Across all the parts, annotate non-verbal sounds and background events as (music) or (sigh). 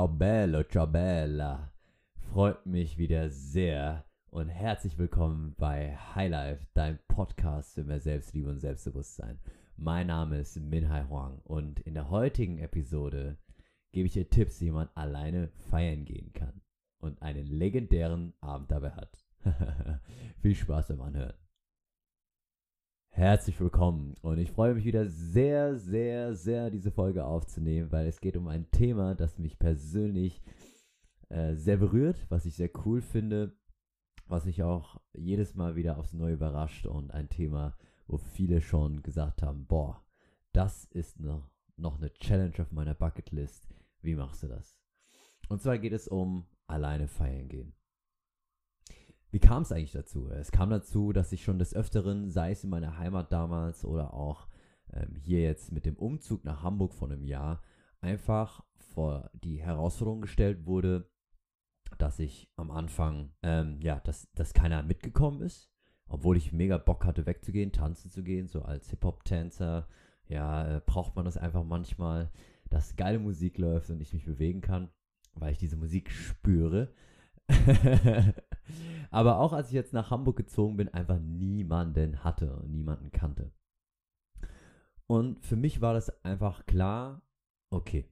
ciao bello, ciao bella. Freut mich wieder sehr und herzlich willkommen bei Highlife, dein Podcast für mehr Selbstliebe und Selbstbewusstsein. Mein Name ist Minhai Huang und in der heutigen Episode gebe ich dir Tipps, wie man alleine feiern gehen kann und einen legendären Abend dabei hat. (laughs) Viel Spaß beim Anhören. Herzlich willkommen und ich freue mich wieder sehr, sehr, sehr diese Folge aufzunehmen, weil es geht um ein Thema, das mich persönlich äh, sehr berührt, was ich sehr cool finde, was mich auch jedes Mal wieder aufs Neue überrascht und ein Thema, wo viele schon gesagt haben, boah, das ist noch, noch eine Challenge auf meiner Bucketlist. Wie machst du das? Und zwar geht es um alleine feiern gehen. Wie kam es eigentlich dazu? Es kam dazu, dass ich schon des Öfteren, sei es in meiner Heimat damals oder auch ähm, hier jetzt mit dem Umzug nach Hamburg vor einem Jahr, einfach vor die Herausforderung gestellt wurde, dass ich am Anfang, ähm, ja, dass, dass keiner mitgekommen ist, obwohl ich mega Bock hatte, wegzugehen, tanzen zu gehen, so als Hip-Hop-Tänzer. Ja, äh, braucht man das einfach manchmal, dass geile Musik läuft und ich mich bewegen kann, weil ich diese Musik spüre. (laughs) Aber auch als ich jetzt nach Hamburg gezogen bin, einfach niemanden hatte und niemanden kannte. Und für mich war das einfach klar, okay,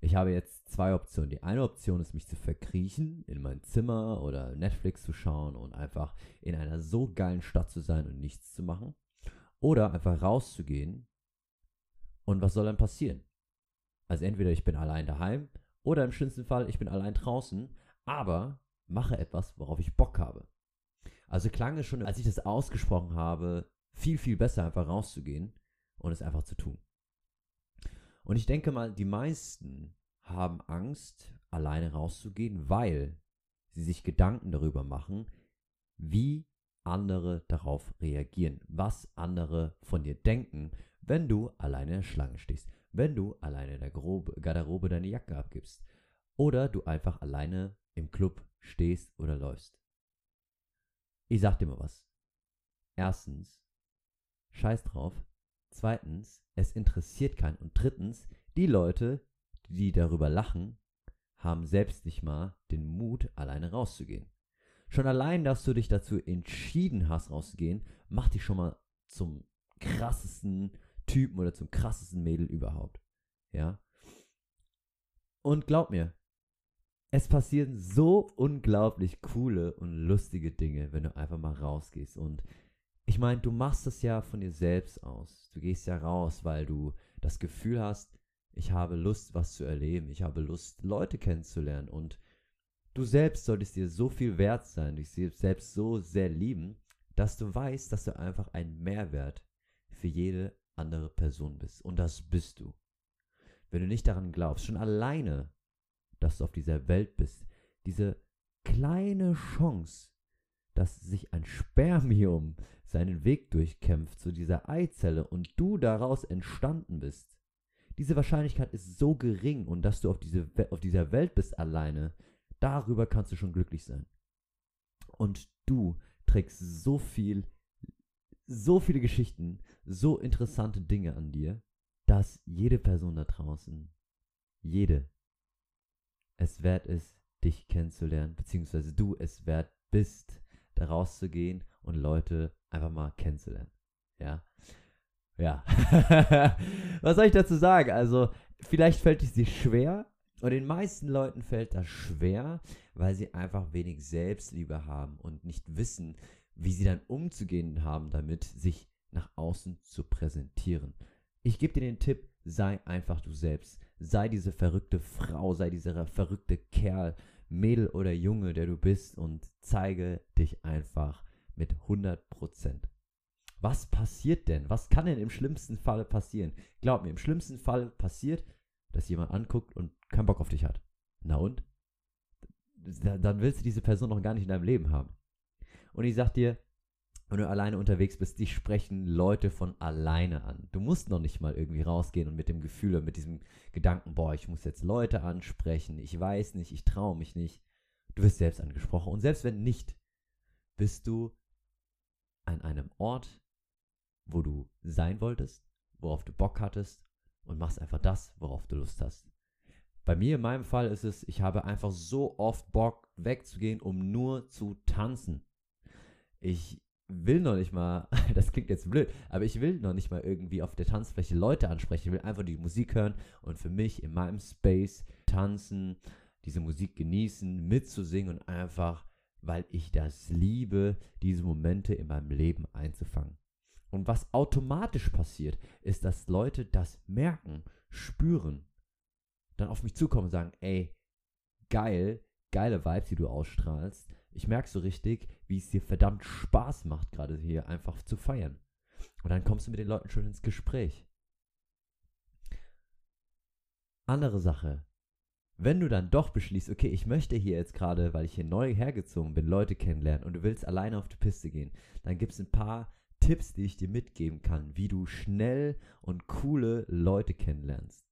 ich habe jetzt zwei Optionen. Die eine Option ist, mich zu verkriechen in mein Zimmer oder Netflix zu schauen und einfach in einer so geilen Stadt zu sein und nichts zu machen. Oder einfach rauszugehen. Und was soll dann passieren? Also entweder ich bin allein daheim oder im schlimmsten Fall ich bin allein draußen, aber mache etwas, worauf ich Bock habe. Also klang es schon, als ich das ausgesprochen habe, viel, viel besser, einfach rauszugehen und es einfach zu tun. Und ich denke mal, die meisten haben Angst, alleine rauszugehen, weil sie sich Gedanken darüber machen, wie andere darauf reagieren, was andere von dir denken, wenn du alleine in der Schlange stehst, wenn du alleine in der Garderobe deine Jacke abgibst oder du einfach alleine im Club stehst oder läufst. Ich sag dir mal was. Erstens, scheiß drauf. Zweitens, es interessiert keinen. Und drittens, die Leute, die darüber lachen, haben selbst nicht mal den Mut, alleine rauszugehen. Schon allein, dass du dich dazu entschieden hast, rauszugehen, macht dich schon mal zum krassesten Typen oder zum krassesten Mädel überhaupt. Ja? Und glaub mir, es passieren so unglaublich coole und lustige Dinge, wenn du einfach mal rausgehst. Und ich meine, du machst das ja von dir selbst aus. Du gehst ja raus, weil du das Gefühl hast, ich habe Lust, was zu erleben. Ich habe Lust, Leute kennenzulernen. Und du selbst solltest dir so viel wert sein, dich selbst so sehr lieben, dass du weißt, dass du einfach ein Mehrwert für jede andere Person bist. Und das bist du. Wenn du nicht daran glaubst, schon alleine dass du auf dieser Welt bist. Diese kleine Chance, dass sich ein Spermium seinen Weg durchkämpft zu dieser Eizelle und du daraus entstanden bist. Diese Wahrscheinlichkeit ist so gering und dass du auf, diese, auf dieser Welt bist alleine, darüber kannst du schon glücklich sein. Und du trägst so viel, so viele Geschichten, so interessante Dinge an dir, dass jede Person da draußen, jede es wert ist, dich kennenzulernen, beziehungsweise du es wert bist, da rauszugehen und Leute einfach mal kennenzulernen. Ja. Ja. (laughs) Was soll ich dazu sagen? Also, vielleicht fällt es dir schwer. Und den meisten Leuten fällt das schwer, weil sie einfach wenig Selbstliebe haben und nicht wissen, wie sie dann umzugehen haben, damit sich nach außen zu präsentieren. Ich gebe dir den Tipp, sei einfach du selbst. Sei diese verrückte Frau, sei dieser verrückte Kerl, Mädel oder Junge, der du bist und zeige dich einfach mit 100%. Was passiert denn? Was kann denn im schlimmsten Falle passieren? Glaub mir, im schlimmsten Fall passiert, dass jemand anguckt und keinen Bock auf dich hat. Na und? Dann willst du diese Person noch gar nicht in deinem Leben haben. Und ich sag dir, wenn du alleine unterwegs bist, dich sprechen Leute von alleine an. Du musst noch nicht mal irgendwie rausgehen und mit dem Gefühl und mit diesem Gedanken, boah, ich muss jetzt Leute ansprechen, ich weiß nicht, ich traue mich nicht. Du wirst selbst angesprochen. Und selbst wenn nicht, bist du an einem Ort, wo du sein wolltest, worauf du Bock hattest und machst einfach das, worauf du Lust hast. Bei mir in meinem Fall ist es, ich habe einfach so oft Bock wegzugehen, um nur zu tanzen. Ich will noch nicht mal, (laughs) das klingt jetzt blöd, aber ich will noch nicht mal irgendwie auf der Tanzfläche Leute ansprechen. Ich will einfach die Musik hören und für mich in meinem Space tanzen, diese Musik genießen, mitzusingen und einfach, weil ich das liebe, diese Momente in meinem Leben einzufangen. Und was automatisch passiert, ist, dass Leute das merken, spüren, dann auf mich zukommen und sagen, ey, geil, geile Vibes, die du ausstrahlst. Ich merke so richtig, wie es dir verdammt Spaß macht, gerade hier einfach zu feiern. Und dann kommst du mit den Leuten schon ins Gespräch. Andere Sache. Wenn du dann doch beschließt, okay, ich möchte hier jetzt gerade, weil ich hier neu hergezogen bin, Leute kennenlernen und du willst alleine auf die Piste gehen, dann gibt es ein paar Tipps, die ich dir mitgeben kann, wie du schnell und coole Leute kennenlernst.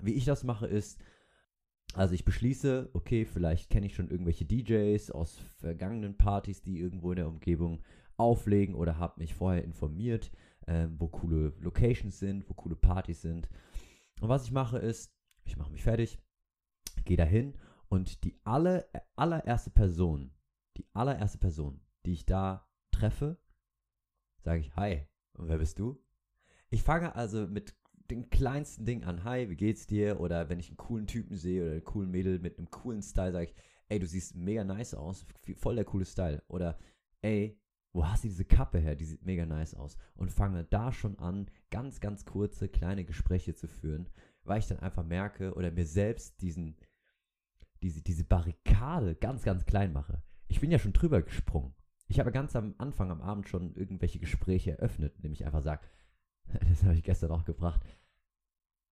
Wie ich das mache ist, also ich beschließe, okay, vielleicht kenne ich schon irgendwelche DJs aus vergangenen Partys, die irgendwo in der Umgebung auflegen oder habe mich vorher informiert, äh, wo coole Locations sind, wo coole Partys sind. Und was ich mache ist, ich mache mich fertig, gehe dahin und die aller, allererste Person, die allererste Person, die ich da treffe, sage ich, hi, und wer bist du? Ich fange also mit den kleinsten Ding an, hi, wie geht's dir? Oder wenn ich einen coolen Typen sehe oder einen coolen Mädel mit einem coolen Style, sage ich, ey, du siehst mega nice aus, voll der coole Style. Oder, ey, wo hast du diese Kappe her? Die sieht mega nice aus. Und fange da schon an, ganz, ganz kurze, kleine Gespräche zu führen, weil ich dann einfach merke oder mir selbst diesen, diese, diese Barrikade ganz, ganz klein mache. Ich bin ja schon drüber gesprungen. Ich habe ganz am Anfang am Abend schon irgendwelche Gespräche eröffnet, indem ich einfach sage, (laughs) das habe ich gestern auch gebracht.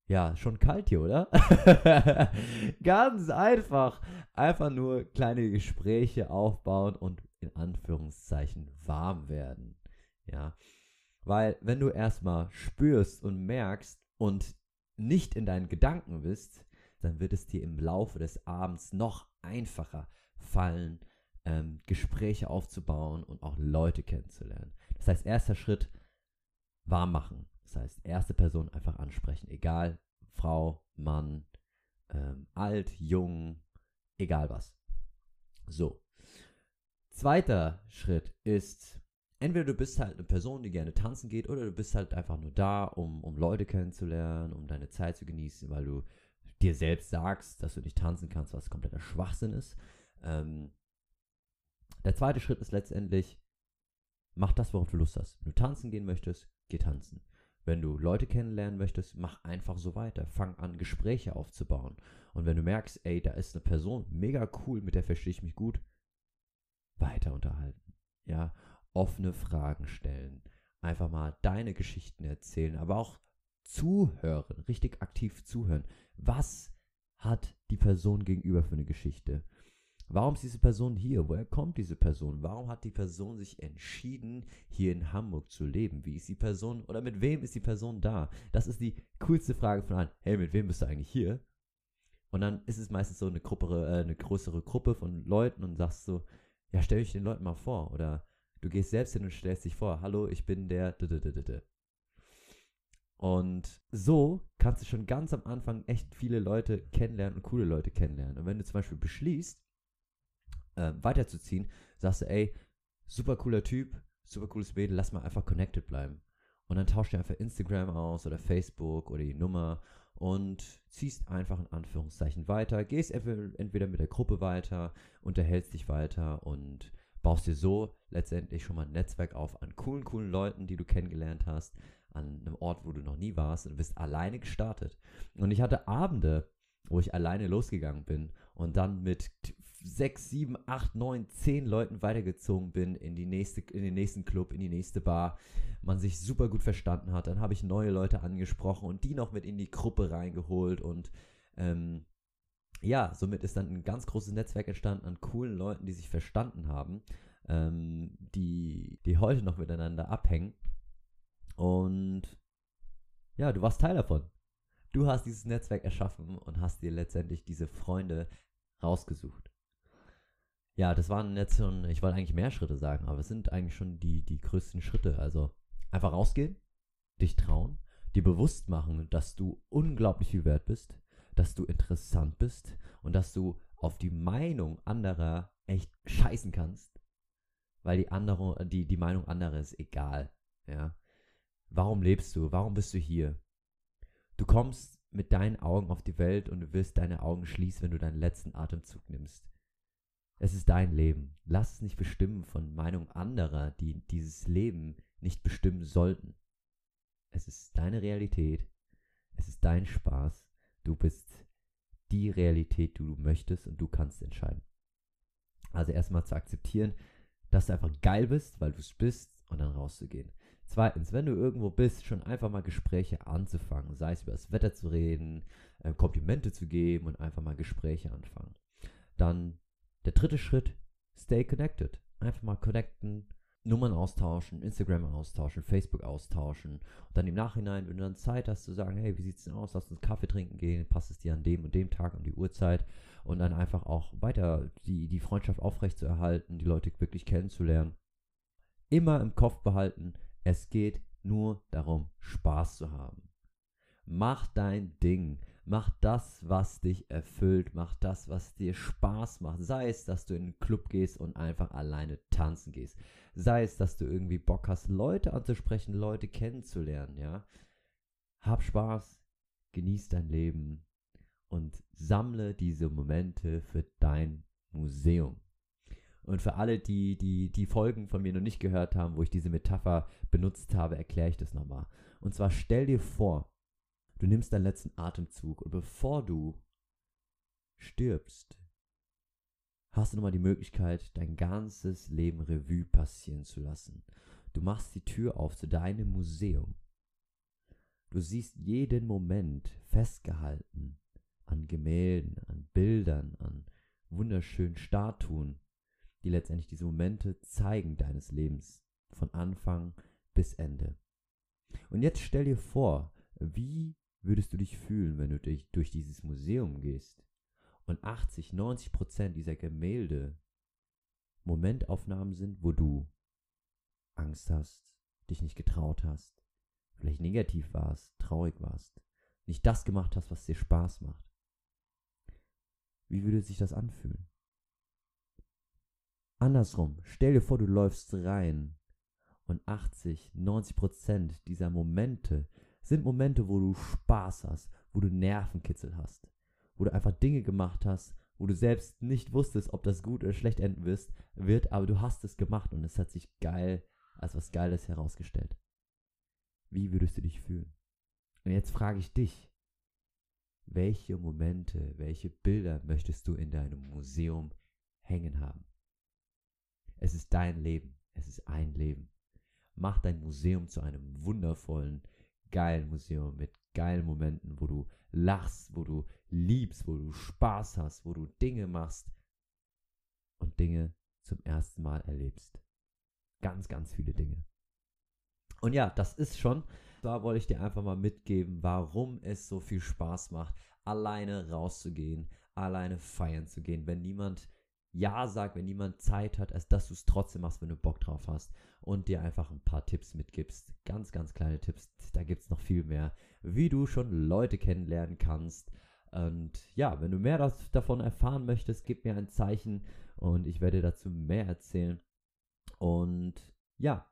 Ja, schon kalt hier, oder? (laughs) Ganz einfach. Einfach nur kleine Gespräche aufbauen und in Anführungszeichen warm werden. Ja. Weil, wenn du erstmal spürst und merkst und nicht in deinen Gedanken bist, dann wird es dir im Laufe des Abends noch einfacher fallen, ähm, Gespräche aufzubauen und auch Leute kennenzulernen. Das heißt, erster Schritt, warm machen. Das heißt, erste Person einfach ansprechen, egal, Frau, Mann, ähm, alt, jung, egal was. So. Zweiter Schritt ist, entweder du bist halt eine Person, die gerne tanzen geht, oder du bist halt einfach nur da, um, um Leute kennenzulernen, um deine Zeit zu genießen, weil du dir selbst sagst, dass du nicht tanzen kannst, was kompletter Schwachsinn ist. Ähm, der zweite Schritt ist letztendlich, mach das, worauf du Lust hast. Wenn du tanzen gehen möchtest, geh tanzen. Wenn du Leute kennenlernen möchtest, mach einfach so weiter. Fang an, Gespräche aufzubauen. Und wenn du merkst, ey, da ist eine Person mega cool, mit der verstehe ich mich gut, weiter unterhalten. Ja, offene Fragen stellen. Einfach mal deine Geschichten erzählen, aber auch zuhören, richtig aktiv zuhören. Was hat die Person gegenüber für eine Geschichte? Warum ist diese Person hier? Woher kommt diese Person? Warum hat die Person sich entschieden, hier in Hamburg zu leben? Wie ist die Person oder mit wem ist die Person da? Das ist die coolste Frage von allen. Hey, mit wem bist du eigentlich hier? Und dann ist es meistens so eine, Gruppe, äh, eine größere Gruppe von Leuten und sagst so, ja, stell dich den Leuten mal vor. Oder du gehst selbst hin und stellst dich vor, hallo, ich bin der. Und so kannst du schon ganz am Anfang echt viele Leute kennenlernen und coole Leute kennenlernen. Und wenn du zum Beispiel beschließt, äh, weiterzuziehen, sagst du, ey, super cooler Typ, super cooles Mädel, lass mal einfach connected bleiben. Und dann tauscht ihr einfach Instagram aus oder Facebook oder die Nummer und ziehst einfach in Anführungszeichen weiter, gehst entweder mit der Gruppe weiter, unterhältst dich weiter und baust dir so letztendlich schon mal ein Netzwerk auf an coolen, coolen Leuten, die du kennengelernt hast, an einem Ort, wo du noch nie warst und bist alleine gestartet. Und ich hatte Abende, wo ich alleine losgegangen bin und dann mit sechs, sieben, acht, neun, zehn Leuten weitergezogen bin in, die nächste, in den nächsten Club, in die nächste Bar, man sich super gut verstanden hat. Dann habe ich neue Leute angesprochen und die noch mit in die Gruppe reingeholt und ähm, ja, somit ist dann ein ganz großes Netzwerk entstanden an coolen Leuten, die sich verstanden haben, ähm, die, die heute noch miteinander abhängen. Und ja, du warst Teil davon. Du hast dieses Netzwerk erschaffen und hast dir letztendlich diese Freunde rausgesucht. Ja, das waren jetzt schon, ich wollte eigentlich mehr Schritte sagen, aber es sind eigentlich schon die, die größten Schritte. Also einfach rausgehen, dich trauen, dir bewusst machen, dass du unglaublich viel wert bist, dass du interessant bist und dass du auf die Meinung anderer echt scheißen kannst, weil die andere, die, die Meinung anderer ist egal, ja. Warum lebst du? Warum bist du hier? Du kommst mit deinen Augen auf die Welt und du wirst deine Augen schließen, wenn du deinen letzten Atemzug nimmst. Es ist dein Leben. Lass es nicht bestimmen von Meinung anderer, die dieses Leben nicht bestimmen sollten. Es ist deine Realität. Es ist dein Spaß. Du bist die Realität, die du möchtest und du kannst entscheiden. Also erstmal zu akzeptieren, dass du einfach geil bist, weil du es bist und dann rauszugehen. Zweitens, wenn du irgendwo bist, schon einfach mal Gespräche anzufangen, sei es über das Wetter zu reden, äh, Komplimente zu geben und einfach mal Gespräche anfangen. Dann der dritte Schritt, stay connected. Einfach mal connecten, Nummern austauschen, Instagram austauschen, Facebook austauschen. Und dann im Nachhinein, wenn du dann Zeit hast zu sagen, hey, wie sieht's denn aus? Lass uns Kaffee trinken gehen, passt es dir an dem und dem Tag und die Uhrzeit und dann einfach auch weiter die, die Freundschaft aufrechtzuerhalten, die Leute wirklich kennenzulernen. Immer im Kopf behalten, es geht nur darum, Spaß zu haben. Mach dein Ding. Mach das, was dich erfüllt. Mach das, was dir Spaß macht. Sei es, dass du in einen Club gehst und einfach alleine tanzen gehst. Sei es, dass du irgendwie Bock hast, Leute anzusprechen, Leute kennenzulernen, ja. Hab Spaß, genieß dein Leben und sammle diese Momente für dein Museum. Und für alle, die, die die Folgen von mir noch nicht gehört haben, wo ich diese Metapher benutzt habe, erkläre ich das nochmal. Und zwar stell dir vor, du nimmst deinen letzten Atemzug und bevor du stirbst, hast du nochmal die Möglichkeit, dein ganzes Leben Revue passieren zu lassen. Du machst die Tür auf zu deinem Museum. Du siehst jeden Moment festgehalten an Gemälden, an Bildern, an wunderschönen Statuen, die letztendlich diese Momente zeigen deines Lebens, von Anfang bis Ende. Und jetzt stell dir vor, wie würdest du dich fühlen, wenn du dich durch dieses Museum gehst und 80, 90 Prozent dieser Gemälde Momentaufnahmen sind, wo du Angst hast, dich nicht getraut hast, vielleicht negativ warst, traurig warst, nicht das gemacht hast, was dir Spaß macht. Wie würde sich das anfühlen? Andersrum, stell dir vor, du läufst rein und 80, 90 Prozent dieser Momente sind Momente, wo du Spaß hast, wo du Nervenkitzel hast, wo du einfach Dinge gemacht hast, wo du selbst nicht wusstest, ob das gut oder schlecht enden wirst, wird, aber du hast es gemacht und es hat sich geil als was Geiles herausgestellt. Wie würdest du dich fühlen? Und jetzt frage ich dich, welche Momente, welche Bilder möchtest du in deinem Museum hängen haben? Es ist dein Leben. Es ist ein Leben. Mach dein Museum zu einem wundervollen, geilen Museum mit geilen Momenten, wo du lachst, wo du liebst, wo du Spaß hast, wo du Dinge machst und Dinge zum ersten Mal erlebst. Ganz, ganz viele Dinge. Und ja, das ist schon. Da wollte ich dir einfach mal mitgeben, warum es so viel Spaß macht, alleine rauszugehen, alleine feiern zu gehen, wenn niemand ja sagt, wenn niemand Zeit hat, als dass du es trotzdem machst, wenn du Bock drauf hast und dir einfach ein paar Tipps mitgibst. Ganz, ganz kleine Tipps. Da gibt es noch viel mehr, wie du schon Leute kennenlernen kannst. Und ja, wenn du mehr das, davon erfahren möchtest, gib mir ein Zeichen und ich werde dazu mehr erzählen. Und ja,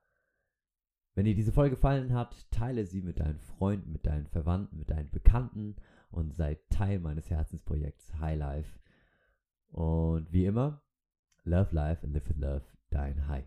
wenn dir diese Folge gefallen hat, teile sie mit deinen Freunden, mit deinen Verwandten, mit deinen Bekannten und sei Teil meines Herzensprojekts High Life. Und wie immer, love life and live in love, dein High.